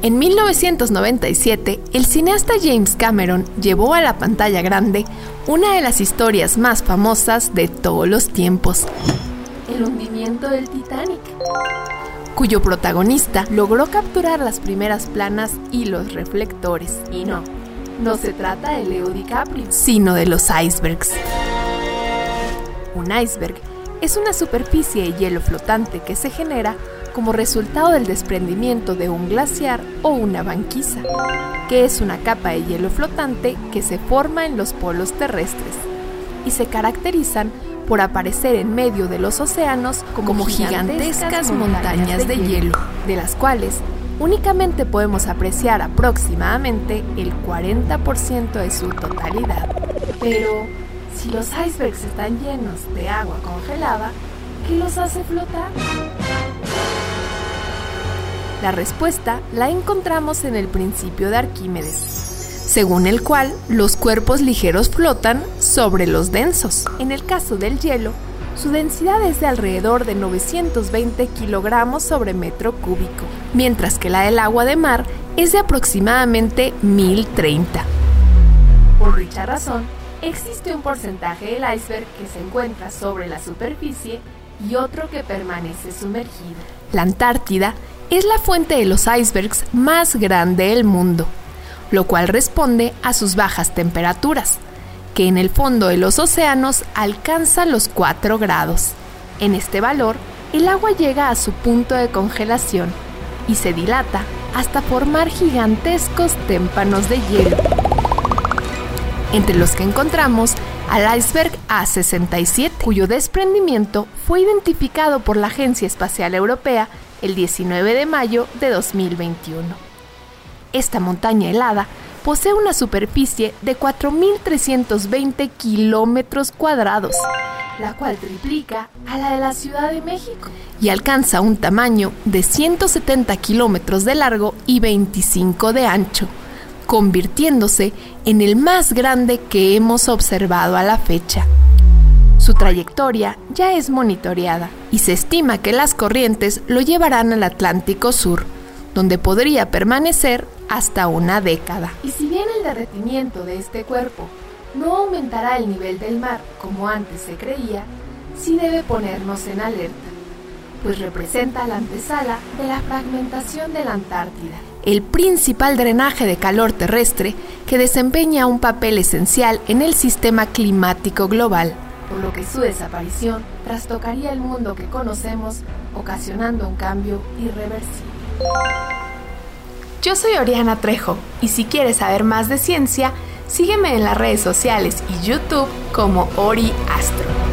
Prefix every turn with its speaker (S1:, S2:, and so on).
S1: En 1997, el cineasta James Cameron llevó a la pantalla grande una de las historias más famosas de todos los tiempos, el hundimiento del Titanic, cuyo protagonista logró capturar las primeras planas y los reflectores. Y no, no se trata de Leo DiCaprio, sino de los icebergs. Un iceberg es una superficie de hielo flotante que se genera como resultado del desprendimiento de un glaciar o una banquisa, que es una capa de hielo flotante que se forma en los polos terrestres y se caracterizan por aparecer en medio de los océanos como, gigantescas, montañas, de, hielo, de las cuales únicamente podemos apreciar aproximadamente el 40% de su totalidad. Pero, si los icebergs están llenos de agua congelada, ¿qué los hace flotar? La respuesta la encontramos en el principio de Arquímedes, según el cual los cuerpos ligeros flotan sobre los densos. En el caso del hielo, su densidad es de alrededor de 920 kilogramos sobre metro cúbico, mientras que la del agua de mar es de aproximadamente 1030. Por dicha razón, existe un porcentaje del iceberg que se encuentra sobre la superficie y otro que permanece sumergido. La Antártida es la fuente de los icebergs más grande del mundo, lo cual responde a sus bajas temperaturas, que en el fondo de los océanos alcanza los 4 grados. En este valor, el agua llega a su punto de congelación y se dilata hasta formar gigantescos témpanos de hielo, entre los que encontramos al iceberg A67, cuyo desprendimiento fue identificado por la Agencia Espacial Europea el 19 de mayo de 2021. Esta montaña helada posee una superficie de 4.320 kilómetros cuadrados, la cual triplica a la de la Ciudad de México y alcanza un tamaño de 170 kilómetros de largo y 25 de ancho, convirtiéndose en el más grande que hemos observado a la fecha. Su trayectoria ya es monitoreada y se estima que las corrientes lo llevarán al Atlántico Sur, donde podría permanecer hasta una década. Y si bien el derretimiento de este cuerpo no aumentará el nivel del mar como antes se creía, sí debe ponernos en alerta, pues representa la antesala de la fragmentación de la Antártida, el principal drenaje de calor terrestre que desempeña un papel esencial en el sistema climático global por lo que su desaparición trastocaría el mundo que conocemos, ocasionando un cambio irreversible. Yo soy Oriana Trejo y si quieres saber más de ciencia, sígueme en las redes sociales y YouTube como Ori Astro.